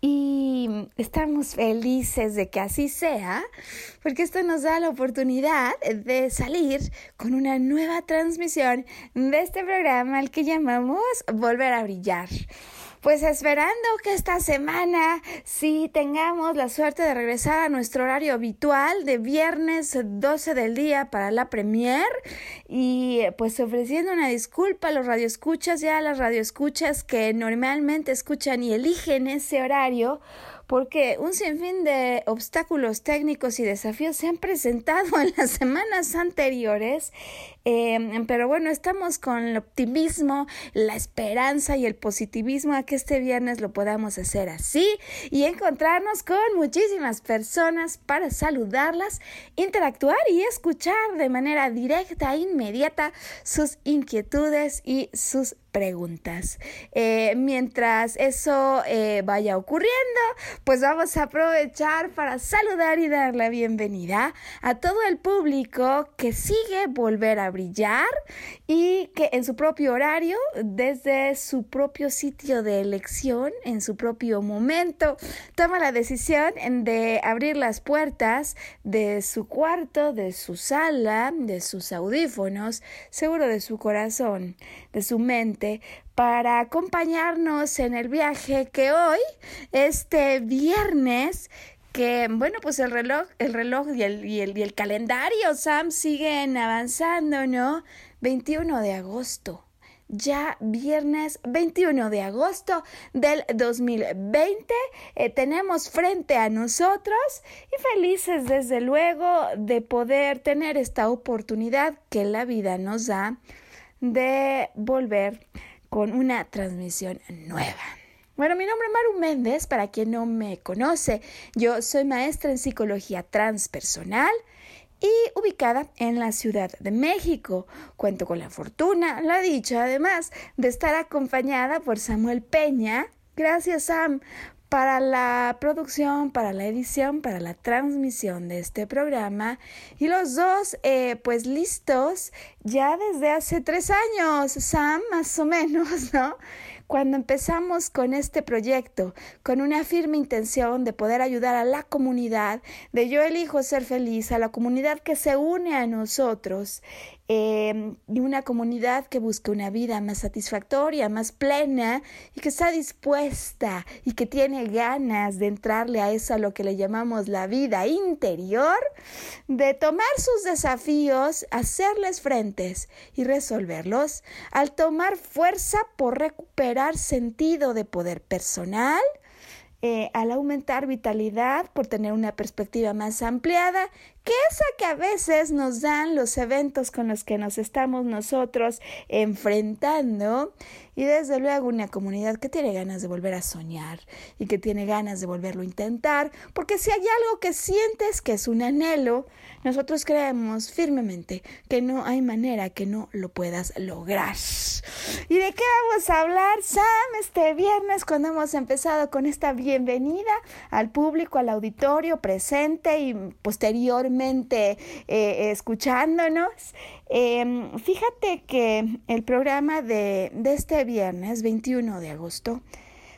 Y estamos felices de que así sea, porque esto nos da la oportunidad de salir con una nueva transmisión de este programa al que llamamos Volver a Brillar. Pues esperando que esta semana sí tengamos la suerte de regresar a nuestro horario habitual de viernes 12 del día para la premier. Y pues ofreciendo una disculpa a los radioescuchas y a las radioescuchas que normalmente escuchan y eligen ese horario porque un sinfín de obstáculos técnicos y desafíos se han presentado en las semanas anteriores, em, pero bueno, estamos con el optimismo, la esperanza y el positivismo a que este viernes lo podamos hacer así y encontrarnos con muchísimas personas para saludarlas, interactuar y escuchar de manera directa e inmediata sus inquietudes y sus preguntas. Eh, mientras eso eh, vaya ocurriendo, pues vamos a aprovechar para saludar y dar la bienvenida a todo el público que sigue volver a brillar y que en su propio horario, desde su propio sitio de elección, en su propio momento, toma la decisión de abrir las puertas de su cuarto, de su sala, de sus audífonos, seguro de su corazón, de su mente, para acompañarnos en el viaje que hoy, este viernes, que bueno, pues el reloj, el reloj y el, y el, y el calendario, Sam, siguen avanzando, ¿no? 21 de agosto ya viernes 21 de agosto del 2020. Eh, tenemos frente a nosotros y felices desde luego de poder tener esta oportunidad que la vida nos da de volver con una transmisión nueva. Bueno, mi nombre es Maru Méndez, para quien no me conoce, yo soy maestra en psicología transpersonal y ubicada en la Ciudad de México. Cuento con la fortuna, la dicha además, de estar acompañada por Samuel Peña. Gracias Sam para la producción, para la edición, para la transmisión de este programa. Y los dos, eh, pues listos ya desde hace tres años, Sam, más o menos, ¿no? Cuando empezamos con este proyecto, con una firme intención de poder ayudar a la comunidad, de yo elijo ser feliz, a la comunidad que se une a nosotros Y una comunidad que busca una vida más satisfactoria, más plena y que está dispuesta y que tiene ganas de entrarle a eso a lo que le llamamos la vida interior, de tomar sus desafíos, hacerles frentes y resolverlos, al tomar fuerza por recuperar sentido de poder personal, eh, al aumentar vitalidad, por tener una perspectiva más ampliada esa que a veces nos dan los eventos con los que nos estamos nosotros enfrentando y desde luego una comunidad que tiene ganas de volver a soñar y que tiene ganas de volverlo a intentar, porque si hay algo que sientes que es un anhelo, nosotros creemos firmemente que no hay manera que no lo puedas lograr. ¿Y de qué vamos a hablar, Sam, este viernes cuando hemos empezado con esta bienvenida al público, al auditorio presente y posterior eh, escuchándonos. Em, fíjate que el programa de, de este viernes 21 de agosto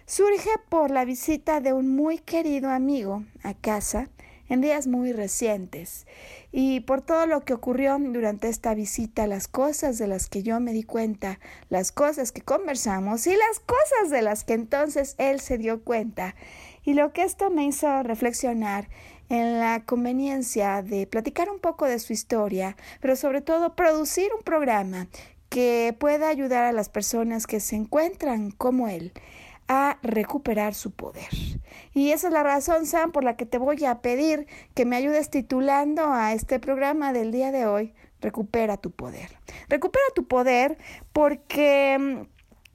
surge por la visita de un muy querido amigo a casa en días muy recientes y por todo lo que ocurrió durante esta visita, las cosas de las que yo me di cuenta, las cosas que conversamos y las cosas de las que entonces él se dio cuenta y lo que esto me hizo reflexionar en la conveniencia de platicar un poco de su historia, pero sobre todo producir un programa que pueda ayudar a las personas que se encuentran como él a recuperar su poder. Y esa es la razón, Sam, por la que te voy a pedir que me ayudes titulando a este programa del día de hoy, Recupera tu poder. Recupera tu poder porque mm,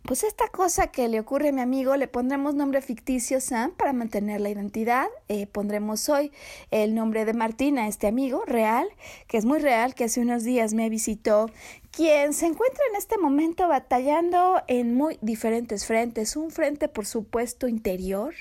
pues esta cosa que le ocurre a mi amigo le pondremos nombre ficticio Sam para mantener la identidad. Eh, pondremos hoy el nombre de Martín a este amigo real, que es muy real, que hace unos días me visitó quien se encuentra en este momento batallando en muy diferentes frentes. Un frente, por supuesto, interior,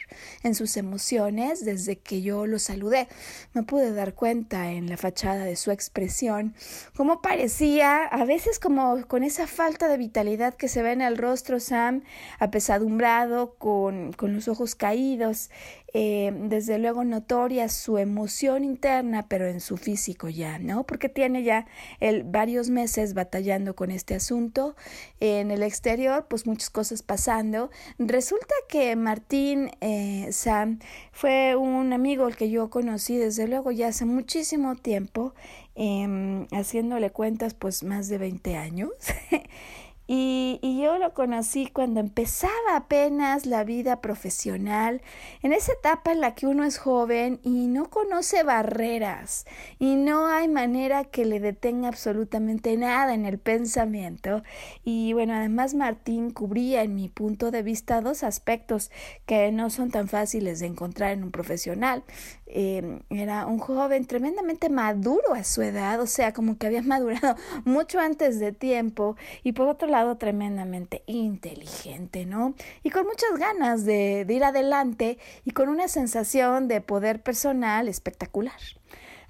en sus emociones, desde que yo lo saludé. Me pude dar cuenta en la fachada de su expresión, cómo parecía, a veces como con esa falta de vitalidad que se ve en el rostro Sam, apesadumbrado, con, con los ojos caídos, eh, desde luego notoria su emoción interna, pero en su físico ya, ¿no? Porque tiene ya el, varios meses batallando con este asunto. En el exterior, pues muchas cosas pasando. Resulta que Martín eh, Sam fue un amigo al que yo conocí desde luego ya hace muchísimo tiempo, eh, haciéndole cuentas pues más de 20 años. Y, yo lo conocí cuando empezaba apenas la vida profesional, en esa etapa en la que uno es joven y no conoce barreras y no hay manera que le detenga absolutamente nada en el pensamiento. Y bueno, además Martín cubría en mi punto de vista dos aspectos que no son tan fáciles de encontrar en un profesional. Eh, era un joven tremendamente maduro a su edad, o sea, como que había madurado mucho antes de tiempo y por otro lado tremendamente inteligente, ¿no? Y con muchas ganas de, ir adelante y con una sensación de poder personal espectacular.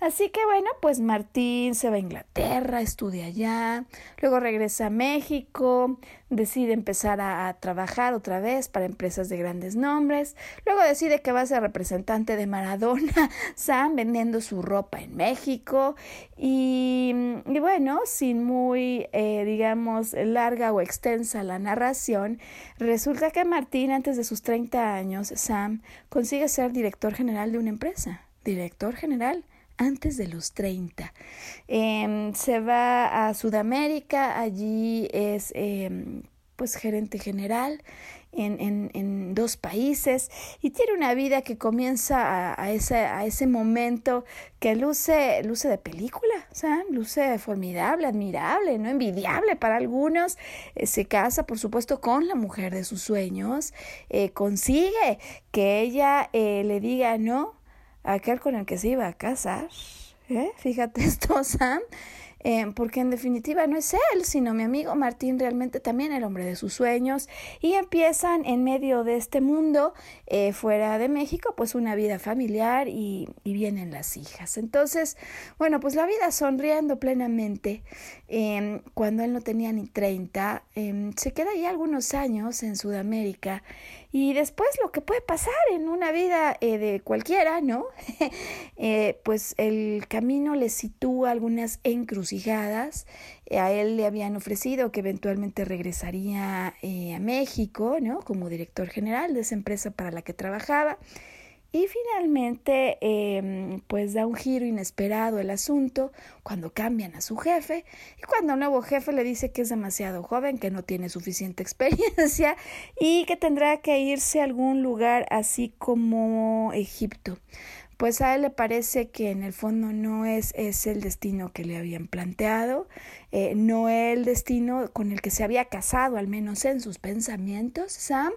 Así que bueno, pues Martín se va a Inglaterra, estudia allá, luego regresa a México, decide empezar a, trabajar otra vez para empresas de grandes nombres, luego decide que va a ser representante de Maradona, Sam, vendiendo su ropa en México y, y bueno, sin muy, eh, digamos, larga o extensa la narración, resulta que Martín, antes de sus 30 años, Sam, consigue ser director general de una empresa, director general antes de los 30. Em, se va a Sudamérica, allí es em, pues gerente general en, en, dos países y tiene una vida que comienza a, ese, a ese momento que luce, luce de película, sea, luce formidable, admirable, no envidiable para algunos. Eh, se casa, por supuesto, con la mujer de sus sueños, eh, consigue que ella eh, le diga no aquel con el que se iba a casar. ¿eh? Fíjate esto, Sam. Eh, porque en definitiva no es él, sino mi amigo Martín, realmente también el hombre de sus sueños, y empiezan en medio de este mundo, eh, fuera de México, pues una vida familiar y, vienen las hijas. Entonces, bueno, pues la vida sonriendo plenamente, eh, cuando él no tenía ni 30, em, se queda ya algunos años en Sudamérica y después lo que puede pasar en una vida eh, de cualquiera, ¿no? eh, pues el camino le sitúa algunas encrucijadas. a él le habían ofrecido que eventualmente regresaría eh, a México, ¿no? Como director general de esa empresa para la que trabajaba. Y finalmente, eh, pues da un giro inesperado el asunto cuando cambian a su jefe y cuando el nuevo jefe le dice que es demasiado joven, que no tiene suficiente experiencia y que tendrá que irse a algún lugar así como Egipto. Pues a él le parece que en el fondo no es, es el destino que le habían planteado, eh, no el destino con el que se había casado, al menos en sus pensamientos, Sam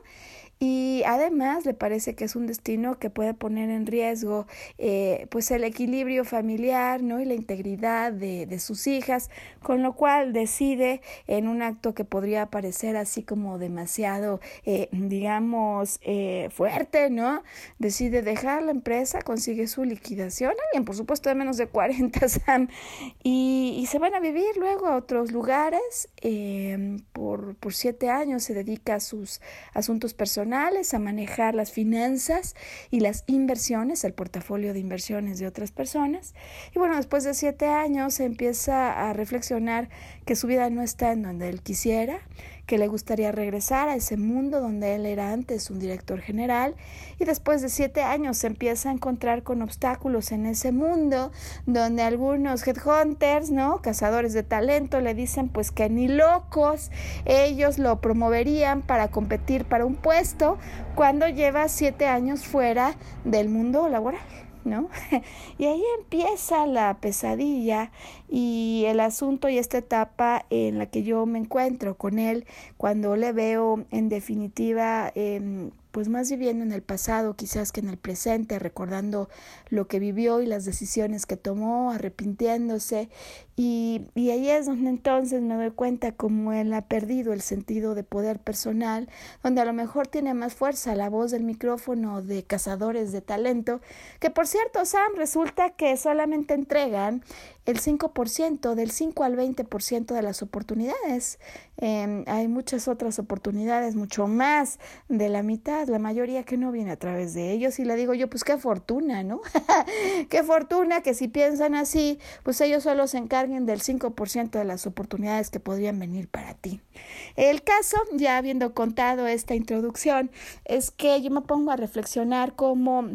y además le parece que es un destino que puede poner en riesgo eh, pues el equilibrio familiar ¿no? y la integridad de, de sus hijas, con lo cual decide en un acto que podría parecer así como demasiado, eh, digamos, eh, fuerte, ¿no? Decide dejar la empresa, consigue su liquidación, alguien por supuesto de menos de 40, Sam, y, y se van a vivir luego a otros lugares. Eh, por, por siete años se dedica a sus asuntos personales, a manejar las finanzas y las inversiones, el portafolio de inversiones de otras personas. Y bueno, después de siete años empieza a reflexionar que su vida no está en donde él quisiera, que le gustaría regresar a ese mundo donde él era antes un director general y después de siete años se empieza a encontrar con obstáculos en ese mundo donde algunos headhunters, ¿no? Cazadores de talento le dicen pues que ni locos ellos lo promoverían para competir para un puesto cuando lleva siete años fuera del mundo laboral. ¿No? Y ahí empieza la pesadilla y el asunto y esta etapa en la que yo me encuentro con él cuando le veo en definitiva eh, pues más viviendo en el pasado quizás que en el presente, recordando lo que vivió y las decisiones que tomó, arrepintiéndose. Y, y ahí es donde entonces me doy cuenta como él ha perdido el sentido de poder personal, donde a lo mejor tiene más fuerza la voz del micrófono de cazadores de talento, que por cierto, Sam, resulta que solamente entregan el 5%, del 5 al 20% de las oportunidades. Eh, hay muchas otras oportunidades, mucho más de la mitad, la mayoría que no viene a través de ellos. Y le digo yo, pues qué fortuna, ¿no? qué fortuna que si piensan así, pues ellos solo se encarguen del 5% de las oportunidades que podrían venir para ti. El caso, ya habiendo contado esta introducción, es que yo me pongo a reflexionar cómo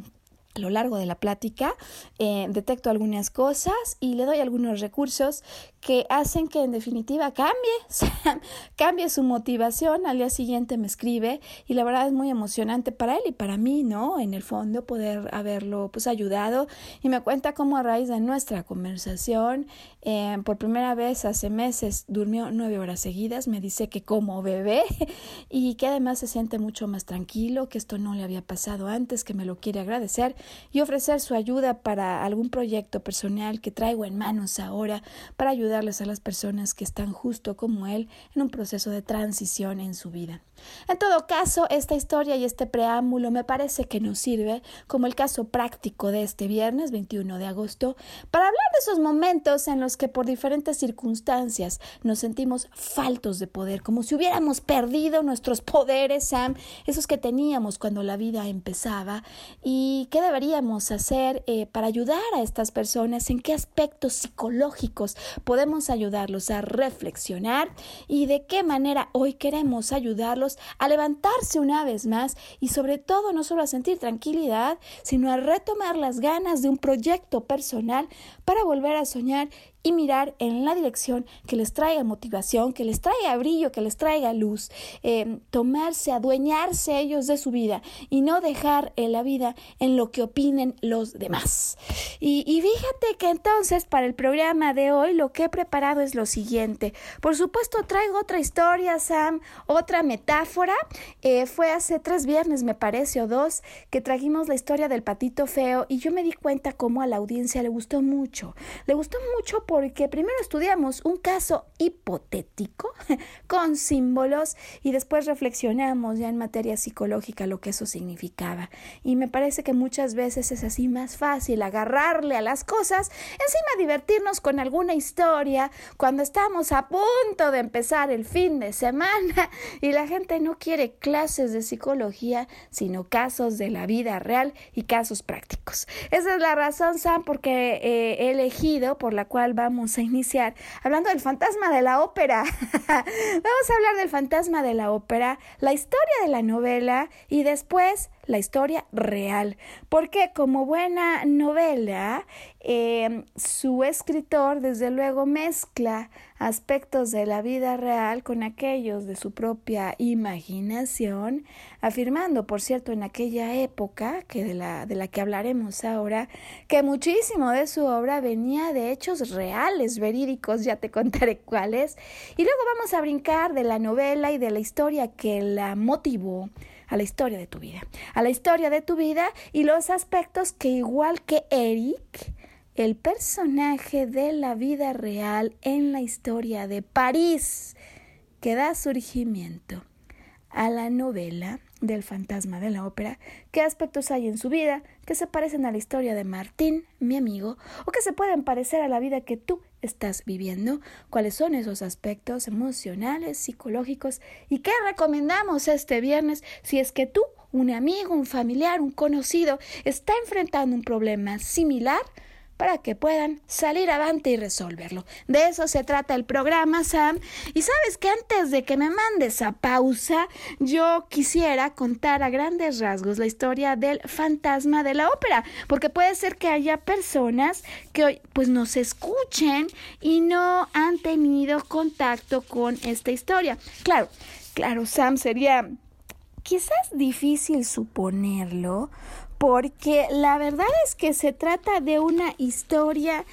a lo largo de la plática eh, detecto algunas cosas y le doy algunos recursos que hacen que en definitiva cambie, cambie su motivación. Al día siguiente me escribe y la verdad es muy emocionante para él y para mí, ¿no? En el fondo poder haberlo pues ayudado y me cuenta cómo a raíz de nuestra conversación, eh, por primera vez hace meses durmió nueve horas seguidas, me dice que como bebé y que además se siente mucho más tranquilo, que esto no le había pasado antes, que me lo quiere agradecer y ofrecer su ayuda para algún proyecto personal que traigo en manos ahora para ayudar a las personas que están justo como él en un proceso de transición en su vida. En todo caso, esta historia y este preámbulo me parece que nos sirve como el caso práctico de este viernes 21 de agosto para hablar de esos momentos en los que por diferentes circunstancias nos sentimos faltos de poder, como si hubiéramos perdido nuestros poderes, Sam, esos que teníamos cuando la vida empezaba, y qué deberíamos hacer eh, para ayudar a estas personas, en qué aspectos psicológicos podemos ayudarlos a reflexionar y de qué manera hoy queremos ayudarlos a levantarse una vez más y sobre todo no solo a sentir tranquilidad, sino a retomar las ganas de un proyecto personal para volver a soñar y mirar en la dirección que les traiga motivación, que les traiga brillo, que les traiga luz, eh, tomarse, adueñarse ellos de su vida y no dejar en la vida en lo que opinen los demás. Y, y fíjate que entonces para el programa de hoy lo que he preparado es lo siguiente. Por supuesto traigo otra historia, Sam, otra metáfora. Eh, fue hace tres viernes, me parece, o dos, que trajimos la historia del patito feo y yo me di cuenta cómo a la audiencia le gustó mucho. Le gustó mucho por porque primero estudiamos un caso hipotético con símbolos y después reflexionamos ya en materia psicológica lo que eso significaba. Y me parece que muchas veces es así más fácil agarrarle a las cosas, encima divertirnos con alguna historia cuando estamos a punto de empezar el fin de semana y la gente no quiere clases de psicología, sino casos de la vida real y casos prácticos. Esa es la razón, Sam, porque eh, elegido por la cual va vamos a iniciar hablando del fantasma de la ópera. vamos a hablar del fantasma de la ópera, la historia de la novela y después la historia real. Porque como buena novela, eh, su escritor desde luego mezcla aspectos de la vida real con aquellos de su propia imaginación, afirmando, por cierto, en aquella época, que de la, de la que hablaremos ahora, que muchísimo de su obra venía de hechos reales, verídicos, ya te contaré cuáles, y luego vamos a brincar de la novela y de la historia que la motivó a la historia de tu vida, a la historia de tu vida y los aspectos que igual que Eric, el personaje de la vida real en la historia de París, que da surgimiento a la novela del fantasma de la ópera, qué aspectos hay en su vida que se parecen a la historia de Martín, mi amigo, o que se pueden parecer a la vida que tú estás viviendo, cuáles son esos aspectos emocionales, psicológicos y qué recomendamos este viernes si es que tú, un amigo, un familiar, un conocido, está enfrentando un problema similar para que puedan salir adelante y resolverlo. De eso se trata el programa, Sam. Y sabes que antes de que me mandes a pausa, yo quisiera contar a grandes rasgos la historia del fantasma de la ópera, porque puede ser que haya personas que hoy pues nos escuchen y no han tenido contacto con esta historia. Claro, claro, Sam, sería quizás difícil suponerlo, porque la verdad es que se trata de una historia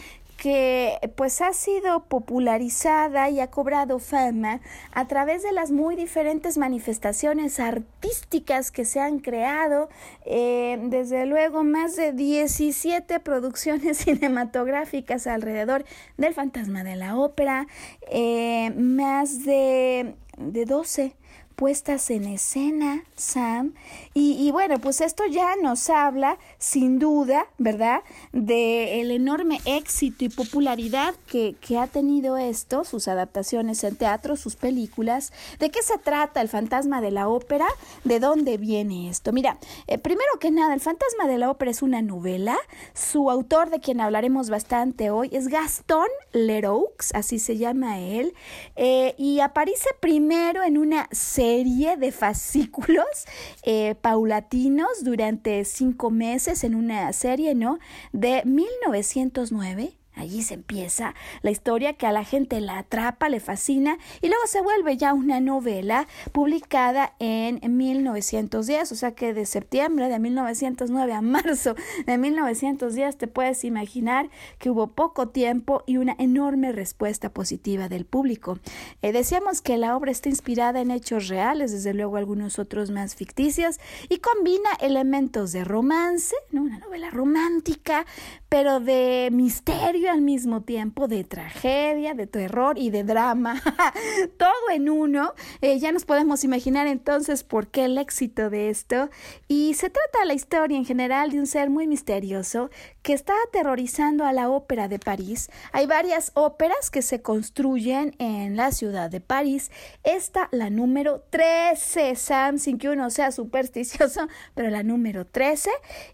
que pues ha sido popularizada y ha cobrado fama a través de las muy diferentes manifestaciones artísticas que se han creado, eh, desde luego más de 17 producciones cinematográficas alrededor del fantasma de la ópera, eh, más de, de 12 puestas en escena, Sam. Y, bueno, pues esto ya nos habla, sin duda, ¿verdad?, de el enorme éxito y popularidad que, que ha tenido esto, sus adaptaciones en teatro, sus películas. ¿De qué se trata el fantasma de la ópera? ¿De dónde viene esto? Mira, eh, primero que nada, el fantasma de la ópera es una novela. Su autor, de quien hablaremos bastante hoy, es Gaston Leroux, así se llama él, eh, y aparece primero en una serie de fascículos eh, paulatinos durante cinco meses en una serie, ¿no? De 1909 Allí se empieza la historia que a la gente la atrapa, le fascina y luego se vuelve ya una novela publicada en 1910, o sea que de septiembre de 1909 a marzo de 1910 te puedes imaginar que hubo poco tiempo y una enorme respuesta positiva del público. Eh, decíamos que la obra está inspirada en hechos reales, desde luego algunos otros más ficticios y combina elementos de romance, una novela romántica, pero de misterio al mismo tiempo, de tragedia, de terror y de drama, todo en uno. Eh, ya nos podemos imaginar entonces por qué el éxito de esto. Y se trata la historia en general de un ser muy misterioso que está aterrorizando a la ópera de París. Hay varias óperas que se construyen en la ciudad de París. Esta, la número 13, Sam, sin que uno sea supersticioso, pero la número 13.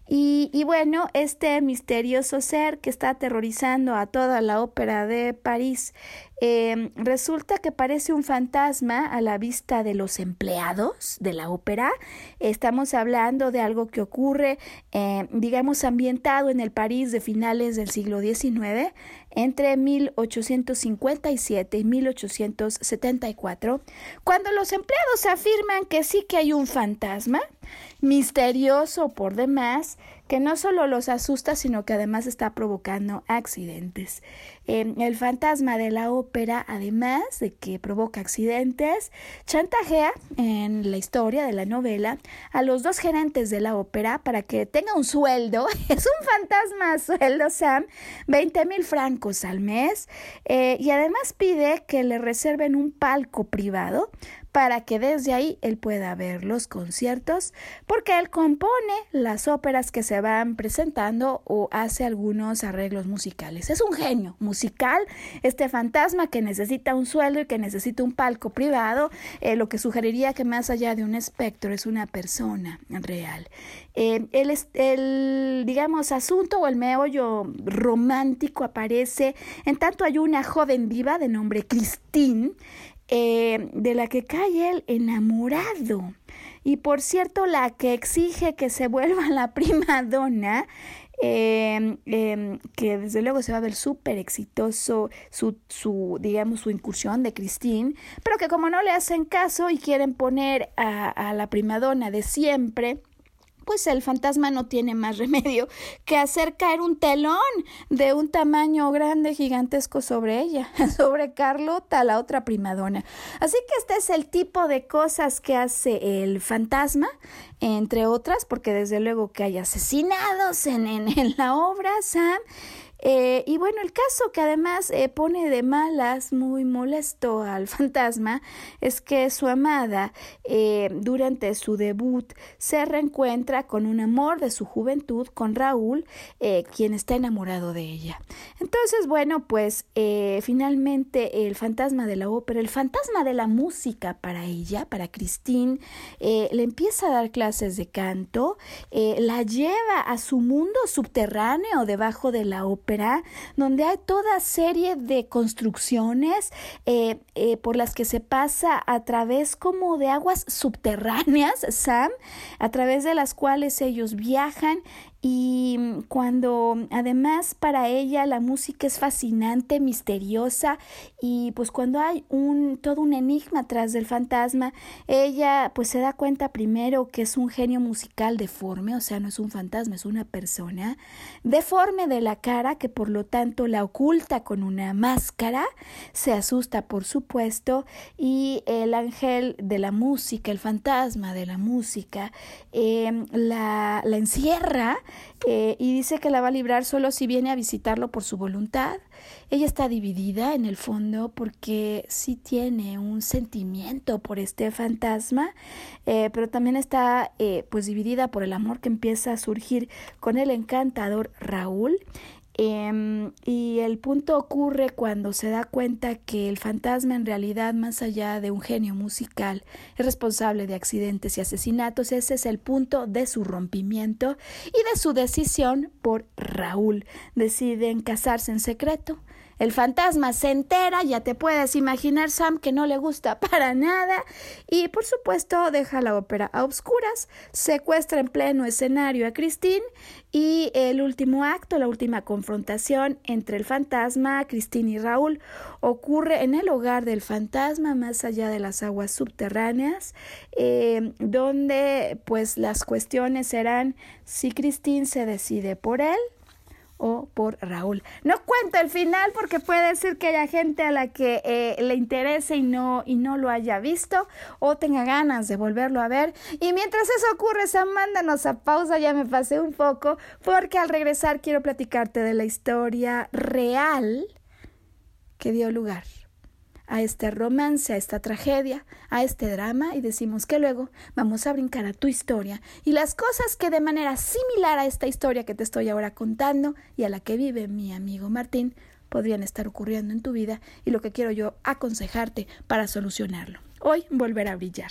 Y, y bueno, este misterioso ser que está aterrorizando a toda la ópera de París. Em, resulta que parece un fantasma a la vista de los empleados de la ópera. Estamos hablando de algo que ocurre, em, digamos, ambientado en el París de finales del siglo XIX, entre 1857 y 1874, cuando los empleados afirman que sí que hay un fantasma, misterioso por demás, que no solo los asusta, sino que además está provocando accidentes. el fantasma de la ópera, además de que provoca accidentes, chantajea en la historia de la novela a los dos gerentes de la ópera para que tenga un sueldo. Es un fantasma sueldo, Sam, 20 mil francos al mes. Eh, y además pide que le reserven un palco privado para que desde ahí él pueda ver los conciertos, porque él compone las óperas que se van presentando o hace algunos arreglos musicales. Es un genio musical, este fantasma que necesita un sueldo y que necesita un palco privado, eh, lo que sugeriría que más allá de un espectro es una persona real. Eh, el, el, digamos, asunto o el meollo romántico aparece en tanto hay una joven viva de nombre Christine, eh, de la que cae él enamorado. Y por cierto, la que exige que se vuelva la prima donna, em, em, que desde luego se va a ver súper exitoso su, su, digamos, su incursión de Christine, pero que como no le hacen caso y quieren poner a, a la primadona de siempre, pues el fantasma no tiene más remedio que hacer caer un telón de un tamaño grande, gigantesco sobre ella, sobre Carlota, la otra primadona. Así que este es el tipo de cosas que hace el fantasma, entre otras, porque desde luego que hay asesinados en, en, en la obra, Sam. Eh, y bueno, el caso que además eh, pone de malas, muy molesto al fantasma, es que su amada, eh, durante su debut, se reencuentra con un amor de su juventud, con Raúl, quien está enamorado de ella. Entonces, bueno, pues finalmente el fantasma de la ópera, el fantasma de la música para ella, para Christine, le empieza a dar clases de canto, la lleva a su mundo subterráneo debajo de la donde hay toda serie de construcciones eh, eh, por las que se pasa a través como de aguas subterráneas, Sam, a través de las cuales ellos viajan y cuando además para ella la música es fascinante, misteriosa y pues cuando hay un todo un enigma tras del fantasma, ella pues se da cuenta primero que es un genio musical deforme, o sea, no es un fantasma, es una persona deforme de la cara que por lo tanto la oculta con una máscara, se asusta por supuesto y el ángel de la música, el fantasma de la música, eh, la, la encierra eh, y dice que la va a librar solo si viene a visitarlo por su voluntad. Ella está dividida en el fondo porque sí tiene un sentimiento por este fantasma, eh, pero también está eh, pues dividida por el amor que empieza a surgir con el encantador Raúl Em, y el punto ocurre cuando se da cuenta que el fantasma en realidad, más allá de un genio musical, es responsable de accidentes y asesinatos. Ese es el punto de su rompimiento y de su decisión por Raúl. Deciden casarse en secreto el fantasma se entera, ya te puedes imaginar Sam que no le gusta para nada y por supuesto deja la ópera a obscuras, secuestra en pleno escenario a Christine y el último acto, la última confrontación entre el fantasma, Christine y Raúl ocurre en el hogar del fantasma más allá de las aguas subterráneas, eh, donde pues las cuestiones serán si Christine se decide por él, o por Raúl. No cuento el final porque puede ser que haya gente a la que eh, le interese y no, y no lo haya visto o tenga ganas de volverlo a ver. Y mientras eso ocurre, Sam, mándanos a pausa, ya me pasé un poco, porque al regresar quiero platicarte de la historia real que dio lugar a este romance, a esta tragedia, a este drama y decimos que luego vamos a brincar a tu historia y las cosas que de manera similar a esta historia que te estoy ahora contando y a la que vive mi amigo Martín podrían estar ocurriendo en tu vida y lo que quiero yo aconsejarte para solucionarlo. Hoy volver a brillar.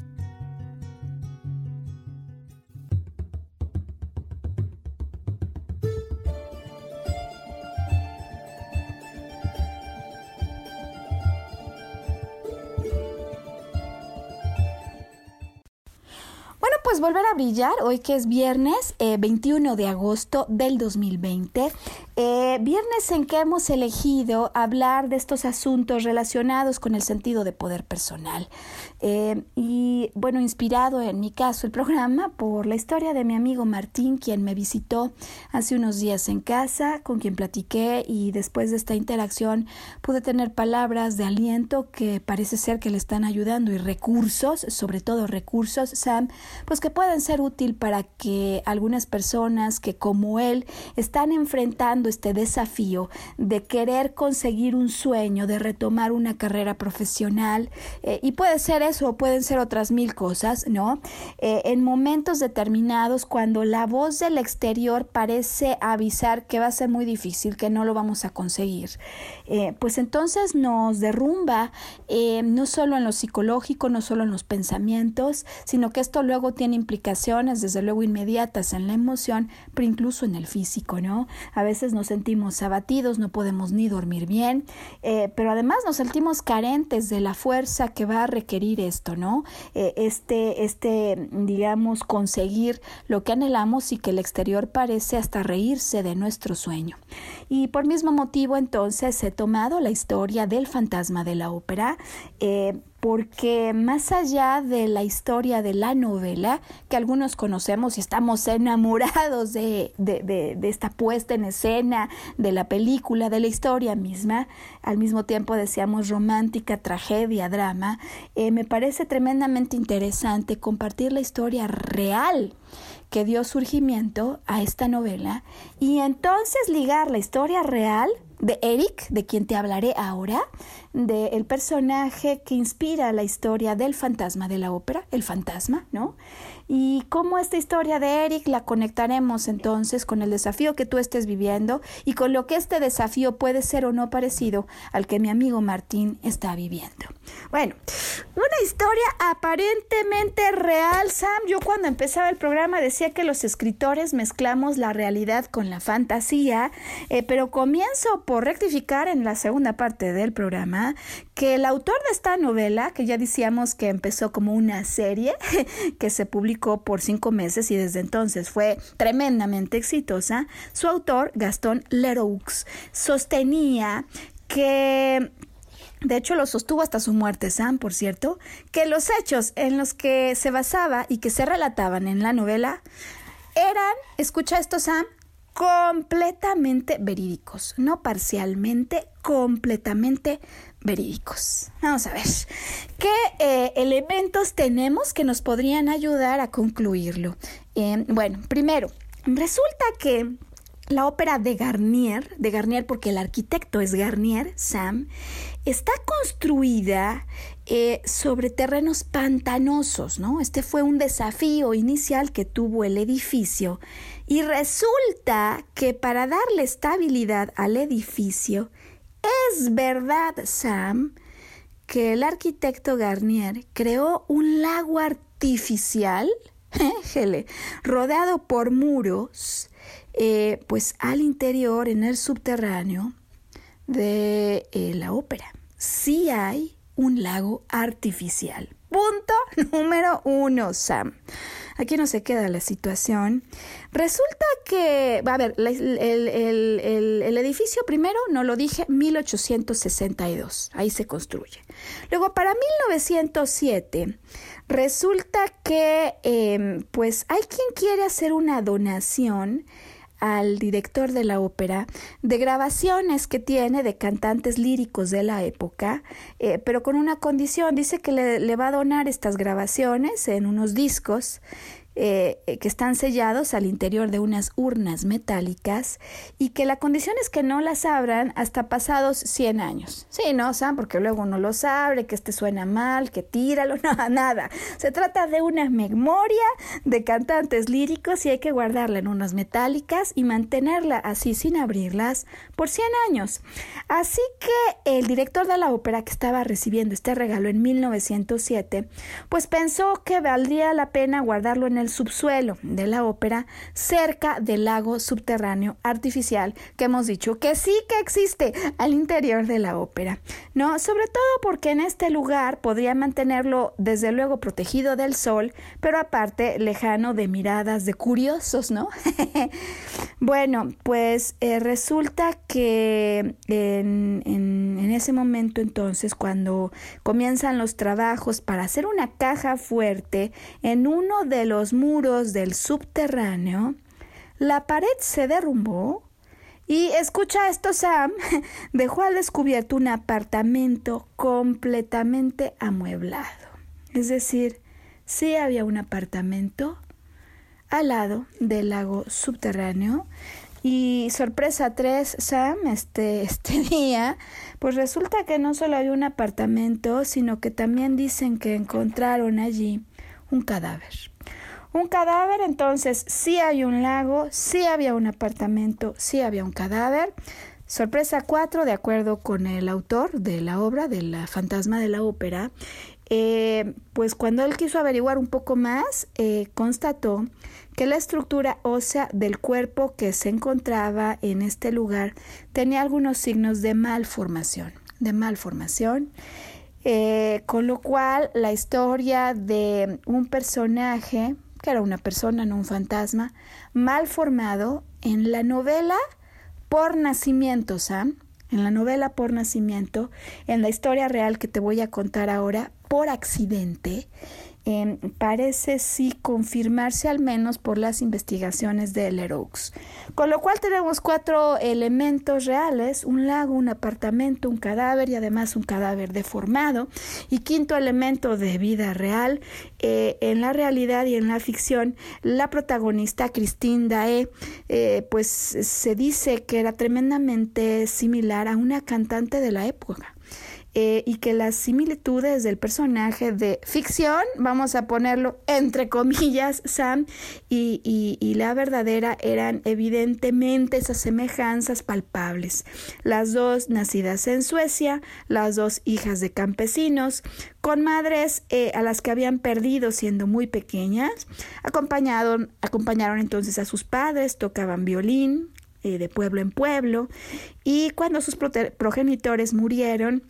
Brillar, hoy que es viernes 21 eh, de agosto del 2020, eh, viernes en que hemos elegido hablar de estos asuntos relacionados con el sentido de poder personal. Eh, y bueno, inspirado en mi caso el programa por la historia de mi amigo Martín, quien me visitó hace unos días en casa, con quien platiqué y después de esta interacción pude tener palabras de aliento que parece ser que le están ayudando y recursos, sobre todo recursos, Sam, pues que pueden ser útil para que algunas personas que como él están enfrentando este desafío de querer conseguir un sueño, de retomar una carrera profesional, eh, y puede ser o pueden ser otras mil cosas, ¿no? Eh, en momentos determinados, cuando la voz del exterior parece avisar que va a ser muy difícil, que no lo vamos a conseguir, eh, pues entonces nos derrumba no solo en lo psicológico, no solo en los pensamientos, sino que esto luego tiene implicaciones, desde luego inmediatas en la emoción, pero incluso en el físico, ¿no? A veces nos sentimos abatidos, no podemos ni dormir bien, pero además nos sentimos carentes de la fuerza que va a requerir esto, ¿no? Eh, este, este, digamos, conseguir lo que anhelamos y que el exterior parece hasta reírse de nuestro sueño. Y por mismo motivo, entonces, he tomado la historia del fantasma de la ópera, eh, porque más allá de la historia de la novela, que algunos conocemos y estamos enamorados de, de, esta puesta en escena, de la película, de la historia misma, al mismo tiempo decíamos romántica, tragedia, drama, eh, me parece tremendamente interesante compartir la historia real que dio surgimiento a esta novela y entonces ligar la historia real de Eric, de quien te hablaré ahora, del personaje que inspira la historia del fantasma de la ópera, el fantasma, ¿no? Y cómo esta historia de Eric la conectaremos entonces con el desafío que tú estés viviendo y con lo que este desafío puede ser o no parecido al que mi amigo Martín está viviendo. Bueno, una historia aparentemente real, Sam. Yo cuando empezaba el programa decía que los escritores mezclamos la realidad con la fantasía, eh, pero comienzo por rectificar en la segunda parte del programa que el autor de esta novela, que ya decíamos que empezó como una serie que se publicó por cinco meses y desde entonces fue tremendamente exitosa, su autor, Gastón Leroux, sostenía que de hecho, lo sostuvo hasta su muerte, Sam, por cierto, que los hechos en los que se basaba y que se relataban en la novela eran, escucha esto, Sam, completamente verídicos, no parcialmente, completamente verídicos. Vamos a ver, ¿qué eh, elementos tenemos que nos podrían ayudar a concluirlo? Eh, bueno, primero, resulta que la ópera de Garnier, de Garnier porque el arquitecto es Garnier, Sam, está construida eh, sobre terrenos pantanosos, ¿no? Este fue un desafío inicial que tuvo el edificio y resulta que para darle estabilidad al edificio, es verdad, Sam, que el arquitecto Garnier creó un lago artificial, rodeado por muros, eh, pues al interior, en el subterráneo de eh, la ópera. Sí hay un lago artificial. Punto número uno, Sam. Aquí no se queda la situación. Resulta que, a ver, el, edificio primero, no lo dije, 1862, ahí se construye. Luego, para 1907, resulta que, em, pues, hay quien quiere hacer una donación al director de la ópera de grabaciones que tiene de cantantes líricos de la época, eh, pero con una condición, dice que le, le va a donar estas grabaciones en unos discos eh, que están sellados al interior de unas urnas metálicas y que la condición es que no las abran hasta pasados 100 años. Sí, no, Sam, porque luego uno los abre, que este suena mal, que tíralo, nada, nada. Se trata de una memoria de cantantes líricos y hay que guardarla en urnas metálicas y mantenerla así sin abrirlas por 100 años. Así que el director de la ópera que estaba recibiendo este regalo en 1907, pues pensó que valdría la pena guardarlo en el subsuelo de la ópera, cerca del lago subterráneo artificial que hemos dicho que sí que existe al interior de la ópera. No, sobre todo porque en este lugar podría mantenerlo desde luego protegido del sol, pero aparte lejano de miradas de curiosos, ¿no? bueno, pues eh, resulta que en ese momento entonces, cuando comienzan los trabajos para hacer una caja fuerte en uno de los muros del subterráneo, la pared se derrumbó y escucha esto, Sam, dejó al descubierto un apartamento completamente amueblado. Es decir, sí había un apartamento al lado del lago subterráneo. Y sorpresa 3, Sam, este, este día, pues resulta que no solo había un apartamento, sino que también dicen que encontraron allí un cadáver. Un cadáver, entonces sí hay un lago, sí había un apartamento, sí había un cadáver. Sorpresa 4, de acuerdo con el autor de la obra, de la fantasma de la ópera, eh, pues cuando él quiso averiguar un poco más, eh, constató que la estructura ósea del cuerpo que se encontraba en este lugar tenía algunos signos de malformación, de malformación. Eh, con lo cual la historia de un personaje que era una persona, no un fantasma, mal formado en la novela por nacimiento, Sam, en la novela por nacimiento, en la historia real que te voy a contar ahora, por accidente, parece sí confirmarse al menos por las investigaciones de Leroux. Con lo cual tenemos cuatro elementos reales, un lago, un apartamento, un cadáver y además un cadáver deformado. Y quinto elemento de vida real, eh, en la realidad y en la ficción, la protagonista Christine Dae, eh, pues se dice que era tremendamente similar a una cantante de la época. Eh, y que las similitudes del personaje de ficción, vamos a ponerlo entre comillas, Sam, y, y, la verdadera eran evidentemente esas semejanzas palpables. Las dos nacidas en Suecia, las dos hijas de campesinos, con madres eh, a las que habían perdido siendo muy pequeñas, acompañaron, acompañaron entonces a sus padres, tocaban violín, eh, de pueblo en pueblo, y cuando sus progenitores murieron,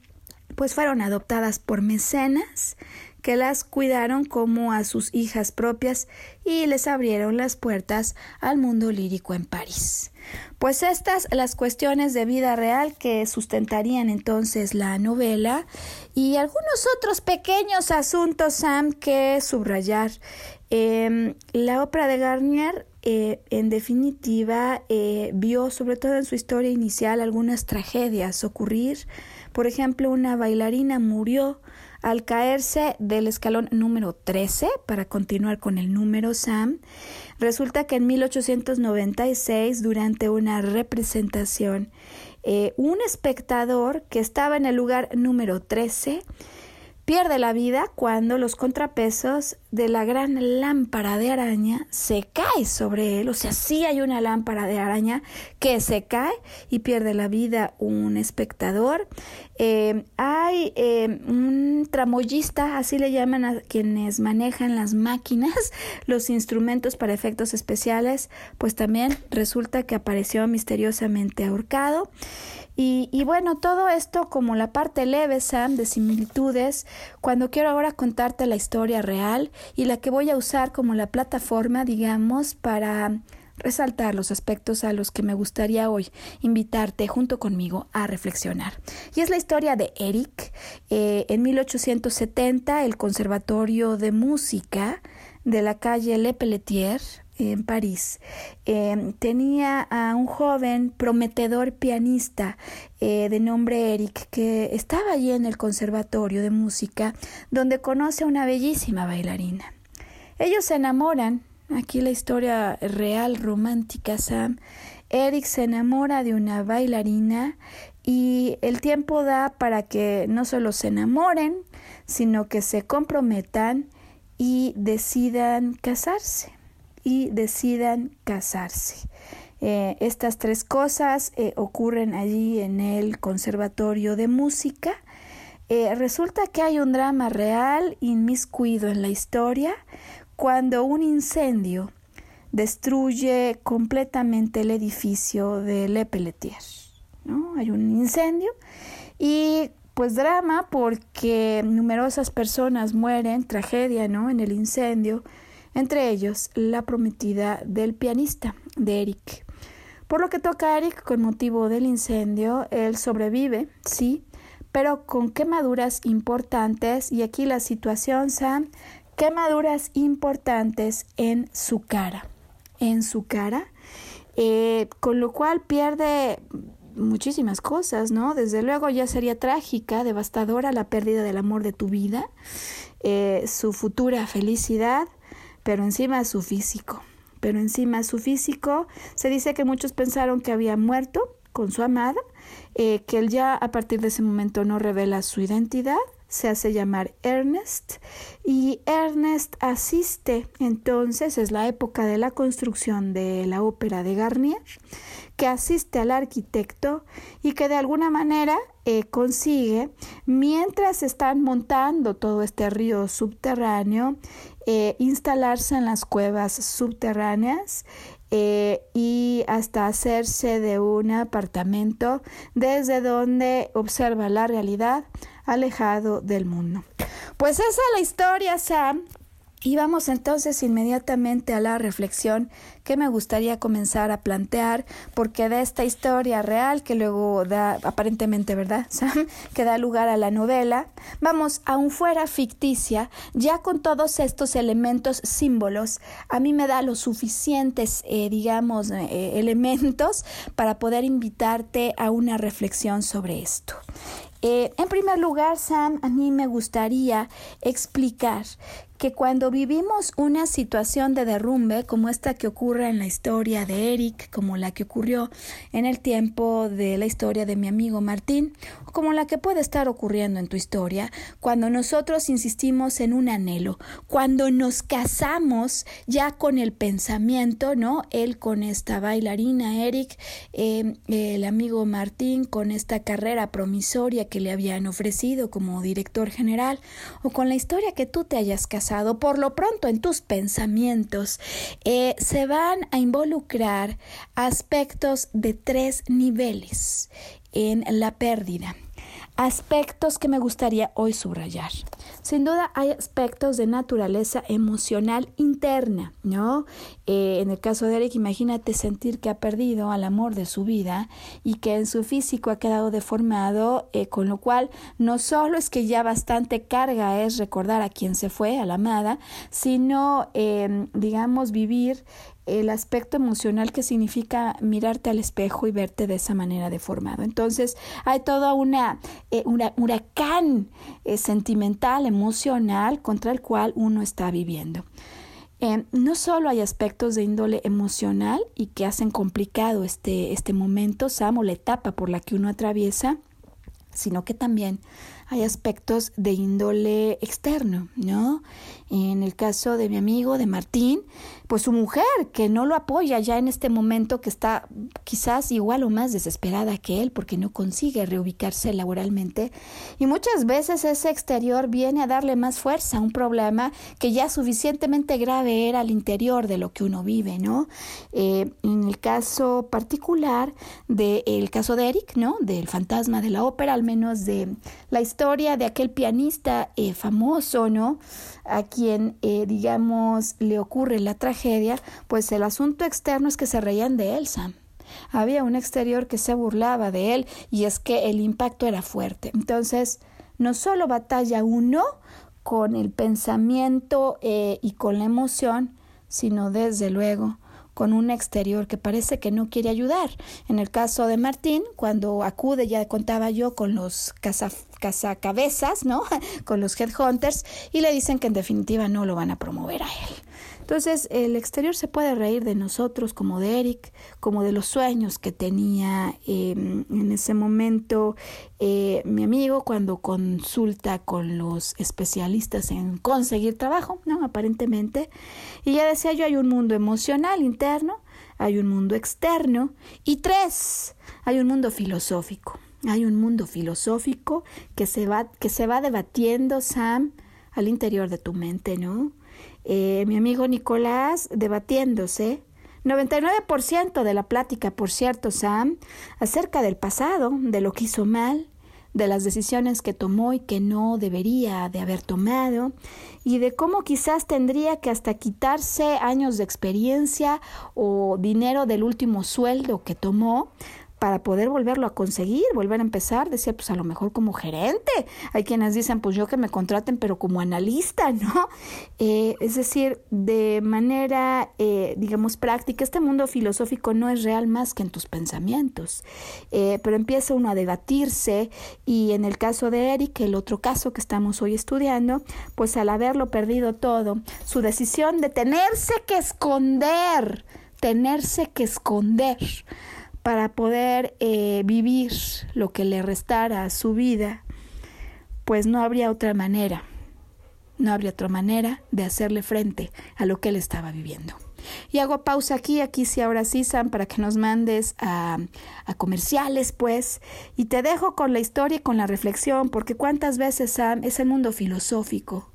pues fueron adoptadas por mecenas que las cuidaron como a sus hijas propias y les abrieron las puertas al mundo lírico en París. Pues estas las cuestiones de vida real que sustentarían entonces la novela y algunos otros pequeños asuntos, Sam, que subrayar. Em, la ópera de Garnier eh, en definitiva, eh, vio sobre todo en su historia inicial algunas tragedias ocurrir por ejemplo, una bailarina murió al caerse del escalón número 13, para continuar con el número Sam, resulta que en 1896, durante una representación, eh, un espectador que estaba en el lugar número 13 pierde la vida cuando los contrapesos de la gran lámpara de araña se cae sobre él, o sea, sí hay una lámpara de araña que se cae y pierde la vida un espectador. Eh, hay eh, tramoyista, así le llaman a quienes manejan las máquinas, los instrumentos para efectos especiales, pues también resulta que apareció misteriosamente ahorcado. Y, bueno, todo esto como la parte leve, Sam, de similitudes, cuando quiero ahora contarte la historia real y la que voy a usar como la plataforma, digamos, para resaltar los aspectos a los que me gustaría hoy invitarte junto conmigo a reflexionar. Y es la historia de Eric. Eh, en 1870, el Conservatorio de Música de la calle Le Pelletier en París, em, tenía a un joven prometedor pianista eh, de nombre Eric que estaba allí en el conservatorio de música donde conoce a una bellísima bailarina. Ellos se enamoran aquí la historia real, romántica, Sam. Eric se enamora de una bailarina y el tiempo da para que no solo se enamoren, sino que se comprometan y decidan casarse. Y decidan casarse. Eh, estas tres cosas eh, ocurren allí en el Conservatorio de Música. Eh, resulta que hay un drama real inmiscuido en la historia cuando un incendio destruye completamente el edificio de Le Pelletier. ¿no? Hay un incendio y pues drama porque numerosas personas mueren, tragedia ¿no? en el incendio, entre ellos la prometida del pianista, de Eric. Por lo que toca a Eric con motivo del incendio, él sobrevive, sí, pero con quemaduras importantes y aquí la situación, Sam, quemaduras importantes en su cara, en su cara, eh, con lo cual pierde muchísimas cosas, ¿no? Desde luego ya sería trágica, devastadora la pérdida del amor de tu vida, eh, su futura felicidad, pero encima su físico pero encima su físico. Se dice que muchos pensaron que había muerto con su amada, eh, que él ya a partir de ese momento no revela su identidad, se hace llamar Ernest y Ernest asiste entonces, es la época de la construcción de la ópera de Garnier, que asiste al arquitecto y que de alguna manera eh, consigue, mientras están montando todo este río subterráneo, eh, instalarse en las cuevas subterráneas eh, y hasta hacerse de un apartamento desde donde observa la realidad alejado del mundo. Pues esa es la historia, Sam, y vamos entonces inmediatamente a la reflexión que me gustaría comenzar a plantear, porque de esta historia real que luego da, aparentemente, ¿verdad, Sam? Que da lugar a la novela, vamos, aún fuera ficticia, ya con todos estos elementos, símbolos, a mí me da los suficientes, eh, digamos, eh, elementos para poder invitarte a una reflexión sobre esto. Eh, en primer lugar, Sam, a mí me gustaría explicar que cuando vivimos una situación de derrumbe como esta que ocurre en la historia de Eric, como la que ocurrió en el tiempo de la historia de mi amigo Martín, como la que puede estar ocurriendo en tu historia, cuando nosotros insistimos en un anhelo, cuando nos casamos ya con el pensamiento, ¿no? Él con esta bailarina, Eric, eh, el amigo Martín con esta carrera promisoria que le habían ofrecido como director general, o con la historia que tú te hayas casado por lo pronto en tus pensamientos, eh, se van a involucrar aspectos de tres niveles en la pérdida aspectos que me gustaría hoy subrayar. Sin duda hay aspectos de naturaleza emocional interna, ¿no? Eh, en el caso de Eric, imagínate sentir que ha perdido al amor de su vida y que en su físico ha quedado deformado, eh, con lo cual no solo es que ya bastante carga es recordar a quien se fue, a la amada, sino, eh, digamos, vivir el aspecto emocional que significa mirarte al espejo y verte de esa manera deformado. Entonces hay todo una, eh, huracán eh, sentimental, emocional contra el cual uno está viviendo. Eh, no solo hay aspectos de índole emocional y que hacen complicado este, este momento, Samo, la etapa por la que uno atraviesa, sino que también hay aspectos de índole externo, ¿no? En el caso de mi amigo, de Martín, pues su mujer, que no lo apoya ya en este momento, que está quizás igual o más desesperada que él porque no consigue reubicarse laboralmente. Y muchas veces ese exterior viene a darle más fuerza a un problema que ya suficientemente grave era al interior de lo que uno vive, ¿no? Eh, en el caso particular del caso de Eric, ¿no? Del fantasma de la ópera, al menos de la historia de aquel pianista eh, famoso, ¿no? A quien, eh, digamos, le ocurre la tragedia, pues el asunto externo es que se reían de él, Sam. Había un exterior que se burlaba de él y es que el impacto era fuerte. Entonces, no solo batalla uno con el pensamiento eh, y con la emoción, sino desde luego con un exterior que parece que no quiere ayudar. En el caso de Martín, cuando acude, ya contaba yo, con los cazacabezas, ¿no? con los headhunters, y le dicen que en definitiva no lo van a promover a él. Entonces, el exterior se puede reír de nosotros, como de Eric, como de los sueños que tenía em, en ese momento eh, mi amigo cuando consulta con los especialistas en conseguir trabajo, ¿no? Aparentemente. Y ya decía yo, hay un mundo emocional interno, hay un mundo externo y tres, hay un mundo filosófico. Hay un mundo filosófico que se va, que se va debatiendo, Sam, al interior de tu mente, ¿no? Eh, mi amigo Nicolás debatiéndose. 99% de la plática, por cierto, Sam, acerca del pasado, de lo que hizo mal, de las decisiones que tomó y que no debería de haber tomado, y de cómo quizás tendría que hasta quitarse años de experiencia o dinero del último sueldo que tomó para poder volverlo a conseguir, volver a empezar, decía, pues a lo mejor como gerente. Hay quienes dicen, pues yo que me contraten, pero como analista, ¿no? Eh, es decir, de manera, eh, digamos, práctica, este mundo filosófico no es real más que en tus pensamientos, eh, pero empieza uno a debatirse y en el caso de Eric, el otro caso que estamos hoy estudiando, pues al haberlo perdido todo, su decisión de tenerse que esconder, tenerse que esconder, para poder eh, vivir lo que le restara a su vida, pues no habría otra manera, no habría otra manera de hacerle frente a lo que él estaba viviendo. Y hago pausa aquí, aquí sí, ahora sí, Sam, para que nos mandes a, a, comerciales, pues. Y te dejo con la historia y con la reflexión, porque cuántas veces, Sam, es el mundo filosófico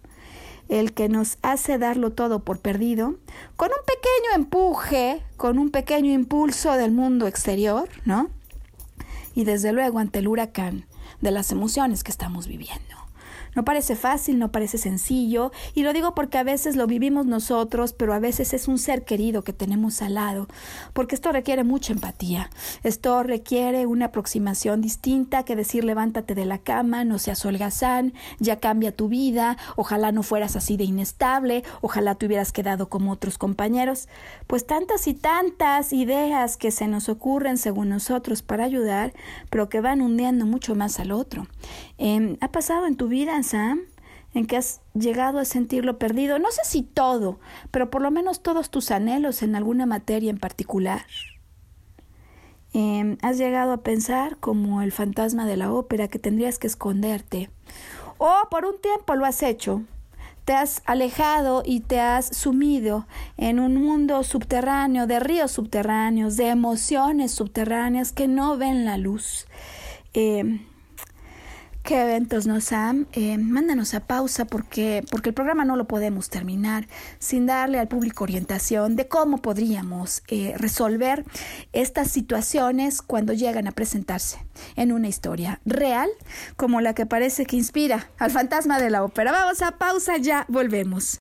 el que nos hace darlo todo por perdido, con un pequeño empuje, con un pequeño impulso del mundo exterior, ¿no? Y desde luego ante el huracán de las emociones que estamos viviendo. No parece fácil, no parece sencillo, y lo digo porque a veces lo vivimos nosotros, pero a veces es un ser querido que tenemos al lado, porque esto requiere mucha empatía, esto requiere una aproximación distinta que decir levántate de la cama, no seas holgazán, ya cambia tu vida, ojalá no fueras así de inestable, ojalá te hubieras quedado como otros compañeros, pues tantas y tantas ideas que se nos ocurren según nosotros para ayudar, pero que van hundiendo mucho más al otro. Em, ¿Ha pasado en tu vida, Sam? en que has llegado a sentirlo perdido, no sé si todo, pero por lo menos todos tus anhelos en alguna materia en particular. Em, has llegado a pensar como el fantasma de la ópera que tendrías que esconderte. O por un tiempo lo has hecho. Te has alejado y te has sumido en un mundo subterráneo, de ríos subterráneos, de emociones subterráneas que no ven la luz. Em, qué eventos nos han. Eh, mándanos a pausa porque, porque el programa no lo podemos terminar sin darle al público orientación de cómo podríamos eh, resolver estas situaciones cuando llegan a presentarse en una historia real como la que parece que inspira al fantasma de la ópera. Vamos a pausa, ya volvemos.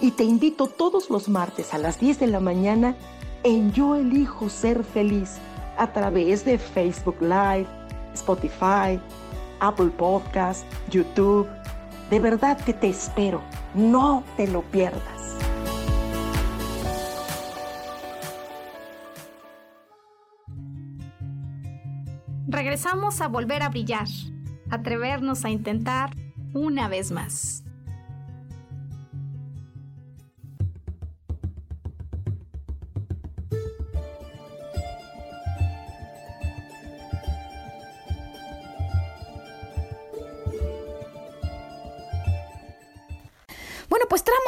y te invito todos los martes a las 10 de la mañana en Yo Elijo Ser Feliz a través de Facebook Live, Spotify, Apple Podcast, YouTube. De verdad que te espero. No te lo pierdas. Regresamos a volver a brillar, atrevernos a intentar una vez más.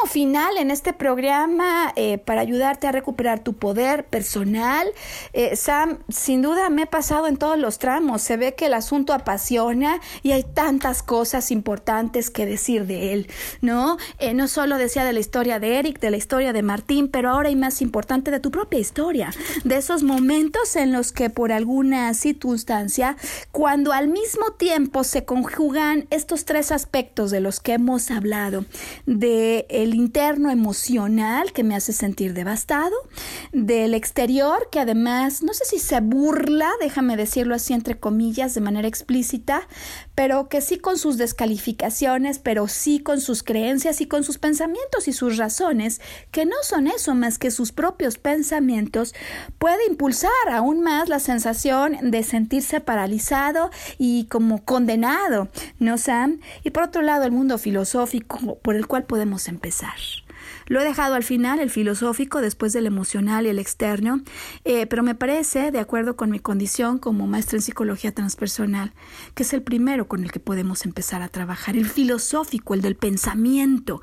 Final en este programa eh, para ayudarte a recuperar tu poder personal. Eh, Sam, sin duda me he pasado en todos los tramos. Se ve que el asunto apasiona y hay tantas cosas importantes que decir de él, ¿no? Eh, no solo decía de la historia de Eric, de la historia de Martín, pero ahora hay más importante de tu propia historia, de esos momentos en los que por alguna circunstancia, cuando al mismo tiempo se conjugan estos tres aspectos de los que hemos hablado, de el interno emocional que me hace sentir devastado, del exterior que además, no sé si se burla, déjame decirlo así entre comillas, de manera explícita, pero que sí con sus descalificaciones, pero sí con sus creencias y con sus pensamientos y sus razones, que no son eso más que sus propios pensamientos, puede impulsar aún más la sensación de sentirse paralizado y como condenado, ¿no, Sam? Y por otro lado, el mundo filosófico por el cual podemos empezar. Lo he dejado al final, el filosófico, después del emocional y el externo, eh, pero me parece, de acuerdo con mi condición como maestra en psicología transpersonal, que es el primero con el que podemos empezar a trabajar, el filosófico, el del pensamiento.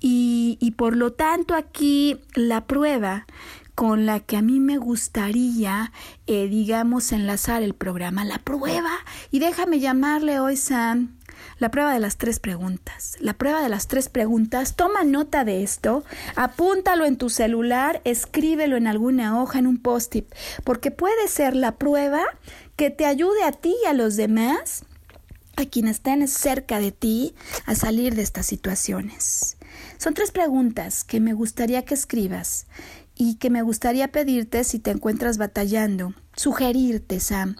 Y, por lo tanto aquí la prueba con la que a mí me gustaría, eh, digamos, enlazar el programa, la prueba, y déjame llamarle hoy, Sam, la prueba de las tres preguntas. La prueba de las tres preguntas, toma nota de esto, apúntalo en tu celular, escríbelo en alguna hoja, en un post-it, porque puede ser la prueba que te ayude a ti y a los demás, a quienes estén cerca de ti, a salir de estas situaciones. Son tres preguntas que me gustaría que escribas y que me gustaría pedirte si te encuentras batallando, sugerirte, Sam,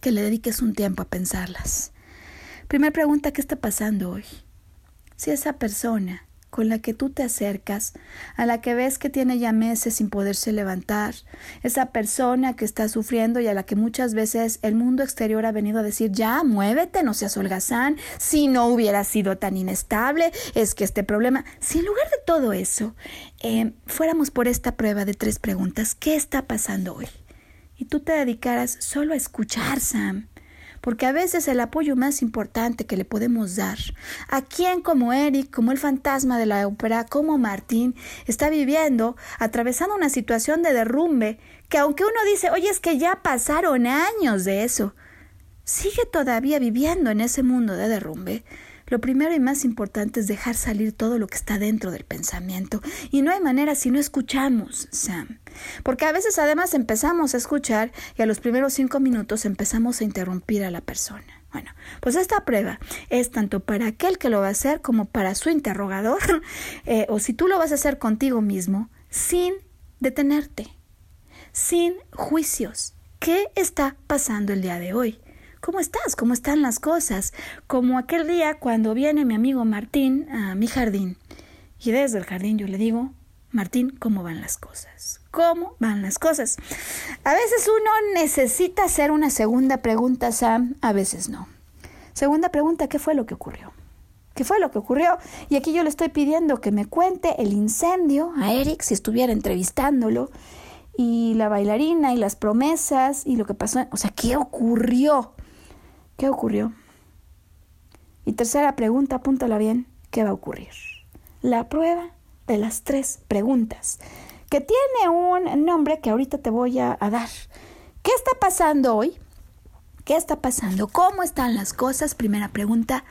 que le dediques un tiempo a pensarlas. Primera pregunta, ¿qué está pasando hoy? Si esa persona con la que tú te acercas, a la que ves que tiene ya meses sin poderse levantar, esa persona que está sufriendo y a la que muchas veces el mundo exterior ha venido a decir, ya, muévete, no seas holgazán, si no hubiera sido tan inestable, es que este problema, si en lugar de todo eso, eh, fuéramos por esta prueba de tres preguntas, ¿qué está pasando hoy? Y tú te dedicaras solo a escuchar, Sam, porque a veces el apoyo más importante que le podemos dar a quien como Eric, como el fantasma de la ópera, como Martín, está viviendo, atravesando una situación de derrumbe, que aunque uno dice, oye, es que ya pasaron años de eso, sigue todavía viviendo en ese mundo de derrumbe, lo primero y más importante es dejar salir todo lo que está dentro del pensamiento. Y no hay manera si no escuchamos, Sam. Porque a veces además empezamos a escuchar y a los primeros cinco minutos empezamos a interrumpir a la persona. Bueno, pues esta prueba es tanto para aquel que lo va a hacer como para su interrogador, eh, o si tú lo vas a hacer contigo mismo, sin detenerte, sin juicios. ¿Qué está pasando el día de hoy? ¿Cómo estás? ¿Cómo están las cosas? Como aquel día cuando viene mi amigo Martín a mi jardín. Y desde el jardín yo le digo, Martín, ¿cómo van las cosas? ¿Cómo van las cosas? A veces uno necesita hacer una segunda pregunta, Sam, a veces no. Segunda pregunta, ¿qué fue lo que ocurrió? ¿Qué fue lo que ocurrió? Y aquí yo le estoy pidiendo que me cuente el incendio a Eric si estuviera entrevistándolo y la bailarina y las promesas y lo que pasó. O sea, ¿qué ocurrió? ¿Qué ocurrió? Y tercera pregunta, apúntala bien, ¿qué va a ocurrir? La prueba de las tres preguntas, que tiene un nombre que ahorita te voy a, dar. ¿Qué está pasando hoy? ¿Qué está pasando? ¿Cómo están las cosas? Primera pregunta.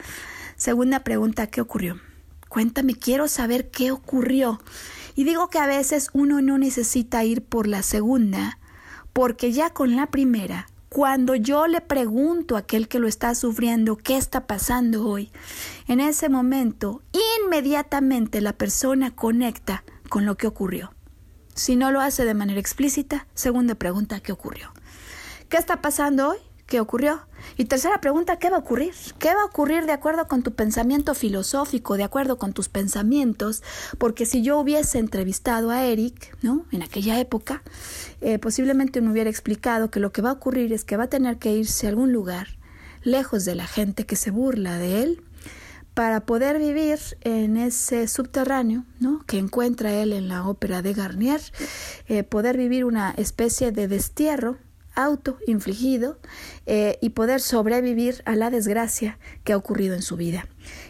Segunda pregunta, ¿qué ocurrió? Cuéntame, quiero saber qué ocurrió. Y digo que a veces uno no necesita ir por la segunda, porque ya con la primera cuando yo le pregunto a aquel que lo está sufriendo qué está pasando hoy, en ese momento inmediatamente la persona conecta con lo que ocurrió. Si no lo hace de manera explícita, segunda pregunta, ¿qué ocurrió? ¿Qué está pasando hoy? ¿Qué ocurrió? Y tercera pregunta, ¿qué va a ocurrir? ¿Qué va a ocurrir de acuerdo con tu pensamiento filosófico, de acuerdo con tus pensamientos? Porque si yo hubiese entrevistado a Eric, ¿no? En aquella época, eh, posiblemente me hubiera explicado que lo que va a ocurrir es que va a tener que irse a algún lugar, lejos de la gente que se burla de él, para poder vivir en ese subterráneo, ¿no? Que encuentra él en la ópera de Garnier, eh, poder vivir una especie de destierro auto infligido eh, y poder sobrevivir a la desgracia que ha ocurrido en su vida.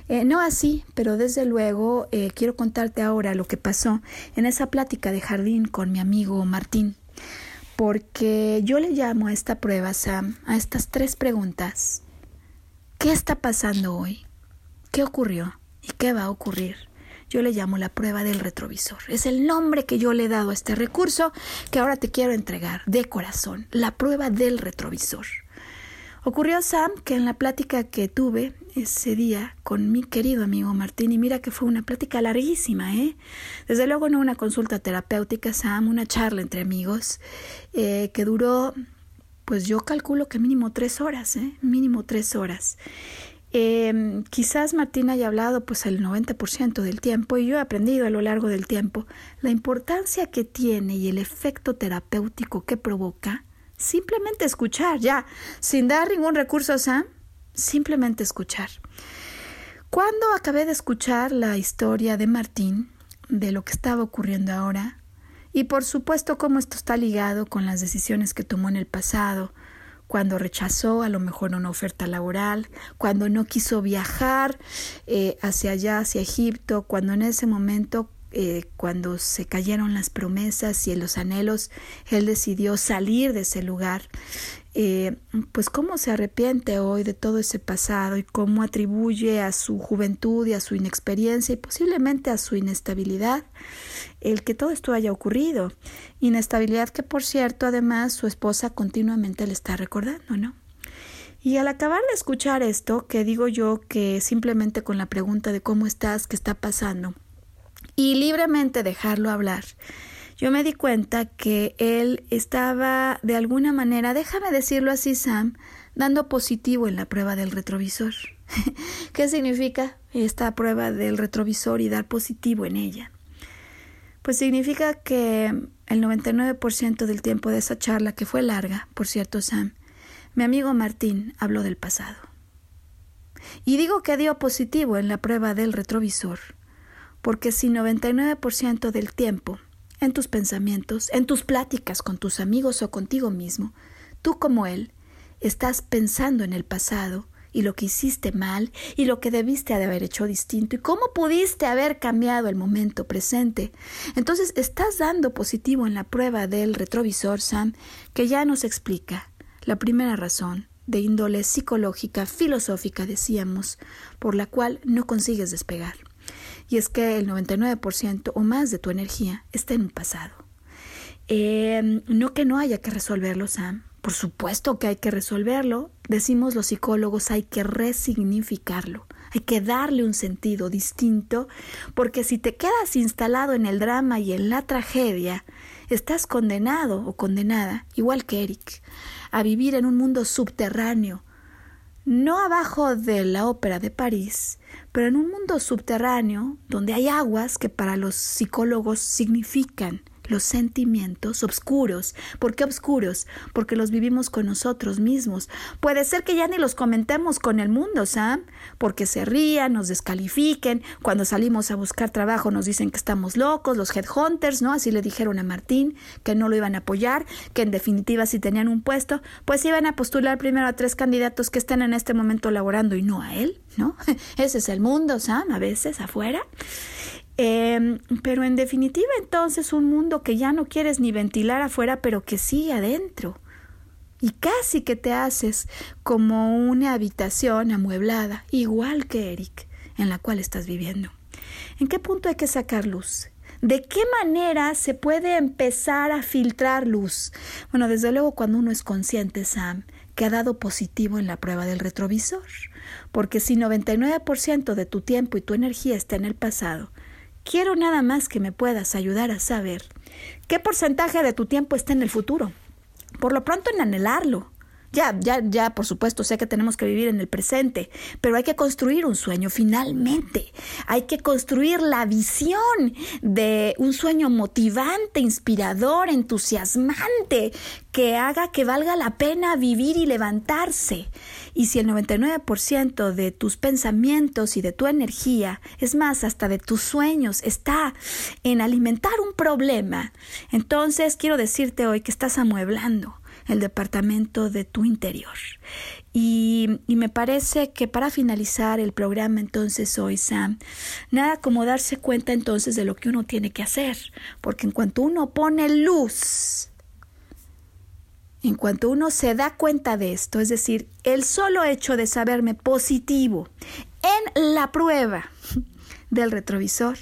Eh, no así, pero desde luego eh, quiero contarte ahora lo que pasó en esa plática de jardín con mi amigo Martín, porque yo le llamo a esta prueba, Sam, a estas tres preguntas. ¿Qué está pasando hoy? ¿Qué ocurrió? ¿Y qué va a ocurrir? Yo le llamo la prueba del retrovisor. Es el nombre que yo le he dado a este recurso que ahora te quiero entregar de corazón, la prueba del retrovisor. Ocurrió, Sam, que en la plática que tuve ese día con mi querido amigo Martín, y mira que fue una plática larguísima, ¿eh? Desde luego no una consulta terapéutica, Sam, una charla entre amigos, eh, que duró, pues yo calculo que mínimo tres horas, ¿eh? Mínimo tres horas. Eh, quizás Martín haya hablado pues el 90% del tiempo y yo he aprendido a lo largo del tiempo la importancia que tiene y el efecto terapéutico que provoca simplemente escuchar, ya, sin dar ningún recurso a Sam, simplemente escuchar. Cuando acabé de escuchar la historia de Martín, de lo que estaba ocurriendo ahora, y por supuesto cómo esto está ligado con las decisiones que tomó en el pasado, cuando rechazó a lo mejor una oferta laboral, cuando no quiso viajar eh, hacia allá, hacia Egipto, cuando en ese momento, eh, cuando se cayeron las promesas y los anhelos, él decidió salir de ese lugar. Eh, pues cómo se arrepiente hoy de todo ese pasado y cómo atribuye a su juventud y a su inexperiencia y posiblemente a su inestabilidad el que todo esto haya ocurrido. Inestabilidad que, por cierto, además su esposa continuamente le está recordando, ¿no? Y al acabar de escuchar esto, que digo yo que simplemente con la pregunta de cómo estás, qué está pasando, y libremente dejarlo hablar, yo me di cuenta que él estaba de alguna manera, déjame decirlo así, Sam, dando positivo en la prueba del retrovisor. ¿Qué significa esta prueba del retrovisor y dar positivo en ella? Pues significa que el 99% del tiempo de esa charla, que fue larga, por cierto, Sam, mi amigo Martín habló del pasado. Y digo que dio positivo en la prueba del retrovisor, porque si 99% del tiempo en tus pensamientos, en tus pláticas con tus amigos o contigo mismo, tú como él, estás pensando en el pasado y lo que hiciste mal y lo que debiste de haber hecho distinto y cómo pudiste haber cambiado el momento presente. Entonces estás dando positivo en la prueba del retrovisor, Sam, que ya nos explica la primera razón de índole psicológica, filosófica, decíamos, por la cual no consigues despegar y es que el 99% o más de tu energía está en un pasado. Eh, no que no haya que resolverlo, Sam. Por supuesto que hay que resolverlo. Decimos los psicólogos, hay que resignificarlo. Hay que darle un sentido distinto, porque si te quedas instalado en el drama y en la tragedia, estás condenado o condenada, igual que Eric, a vivir en un mundo subterráneo, no abajo de la ópera de París, pero en un mundo subterráneo donde hay aguas que para los psicólogos significan los sentimientos oscuros. ¿Por qué oscuros? Porque los vivimos con nosotros mismos. Puede ser que ya ni los comentemos con el mundo, Sam, porque se rían, nos descalifiquen. Cuando salimos a buscar trabajo nos dicen que estamos locos, los headhunters, ¿no? Así le dijeron a Martín que no lo iban a apoyar, que en definitiva si tenían un puesto, pues iban a postular primero a tres candidatos que estén en este momento laborando y no a él, ¿no? Ese es el mundo, Sam, a veces afuera. Em, pero en definitiva entonces un mundo que ya no quieres ni ventilar afuera, pero que sí adentro. Y casi que te haces como una habitación amueblada, igual que Eric, en la cual estás viviendo. ¿En qué punto hay que sacar luz? ¿De qué manera se puede empezar a filtrar luz? Bueno, desde luego cuando uno es consciente, Sam, que ha dado positivo en la prueba del retrovisor. Porque si 99% de tu tiempo y tu energía está en el pasado, quiero nada más que me puedas ayudar a saber qué porcentaje de tu tiempo está en el futuro. Por lo pronto en anhelarlo, ya, ya, ya, por supuesto, sé que tenemos que vivir en el presente, pero hay que construir un sueño finalmente. Hay que construir la visión de un sueño motivante, inspirador, entusiasmante, que haga que valga la pena vivir y levantarse. Y si el 99% de tus pensamientos y de tu energía, es más, hasta de tus sueños, está en alimentar un problema, entonces quiero decirte hoy que estás amueblando el departamento de tu interior. Y, me parece que para finalizar el programa entonces hoy, Sam, nada como darse cuenta entonces de lo que uno tiene que hacer, porque en cuanto uno pone luz, en cuanto uno se da cuenta de esto, es decir, el solo hecho de saberme positivo en la prueba del retrovisor,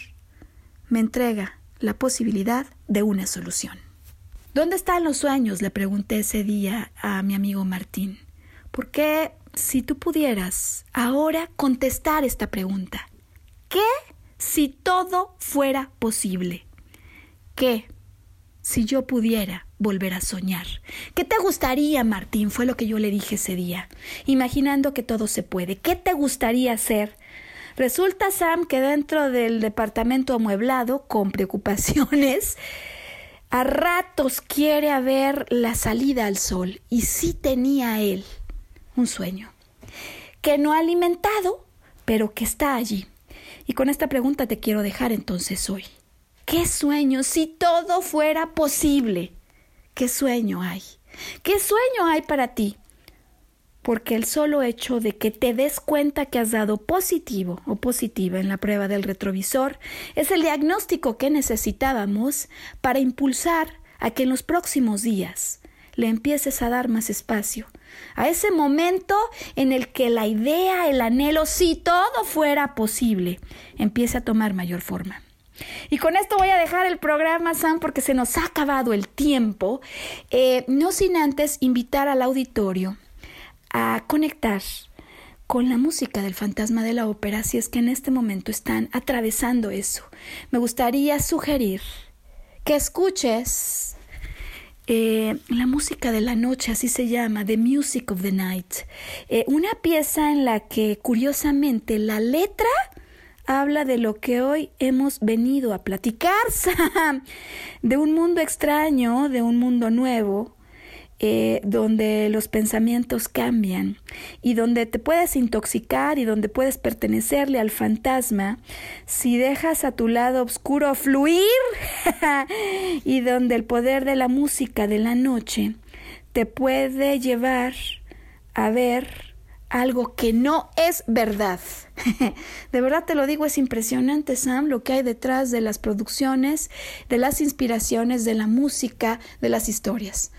me entrega la posibilidad de una solución. ¿Dónde están los sueños? le pregunté ese día a mi amigo Martín. ¿Por qué, si tú pudieras ahora contestar esta pregunta? ¿Qué si todo fuera posible? ¿Qué si yo pudiera volver a soñar? ¿Qué te gustaría, Martín? Fue lo que yo le dije ese día, imaginando que todo se puede. ¿Qué te gustaría hacer? Resulta, Sam, que dentro del departamento amueblado, con preocupaciones, a ratos quiere haber la salida al sol y sí tenía él un sueño que no ha alimentado, pero que está allí. Y con esta pregunta te quiero dejar entonces hoy. ¿Qué sueño si todo fuera posible? ¿Qué sueño hay? ¿Qué sueño hay para ti? porque el solo hecho de que te des cuenta que has dado positivo o positiva en la prueba del retrovisor es el diagnóstico que necesitábamos para impulsar a que en los próximos días le empieces a dar más espacio, a ese momento en el que la idea, el anhelo, si todo fuera posible, empiece a tomar mayor forma. Y con esto voy a dejar el programa, Sam, porque se nos ha acabado el tiempo, eh, no sin antes invitar al auditorio a conectar con la música del fantasma de la ópera si es que en este momento están atravesando eso. Me gustaría sugerir que escuches eh, la música de la noche, así se llama, The Music of the Night, eh, una pieza en la que curiosamente la letra habla de lo que hoy hemos venido a platicar, de un mundo extraño, de un mundo nuevo, eh, donde los pensamientos cambian y donde te puedes intoxicar y donde puedes pertenecerle al fantasma si dejas a tu lado oscuro fluir y donde el poder de la música de la noche te puede llevar a ver algo que no es verdad. de verdad te lo digo, es impresionante, Sam, lo que hay detrás de las producciones, de las inspiraciones, de la música, de las historias.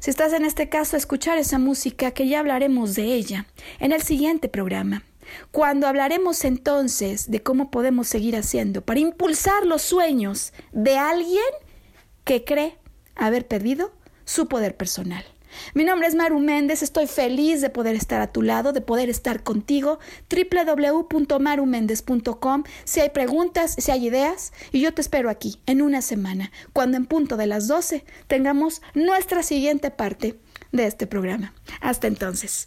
Si estás en este caso a escuchar esa música, que ya hablaremos de ella en el siguiente programa, cuando hablaremos entonces de cómo podemos seguir haciendo para impulsar los sueños de alguien que cree haber perdido su poder personal. Mi nombre es Maru Méndez, estoy feliz de poder estar a tu lado, de poder estar contigo. www.maruméndez.com. Si hay preguntas, si hay ideas, y yo te espero aquí en una semana, cuando en punto de las 12 tengamos nuestra siguiente parte de este programa. Hasta entonces.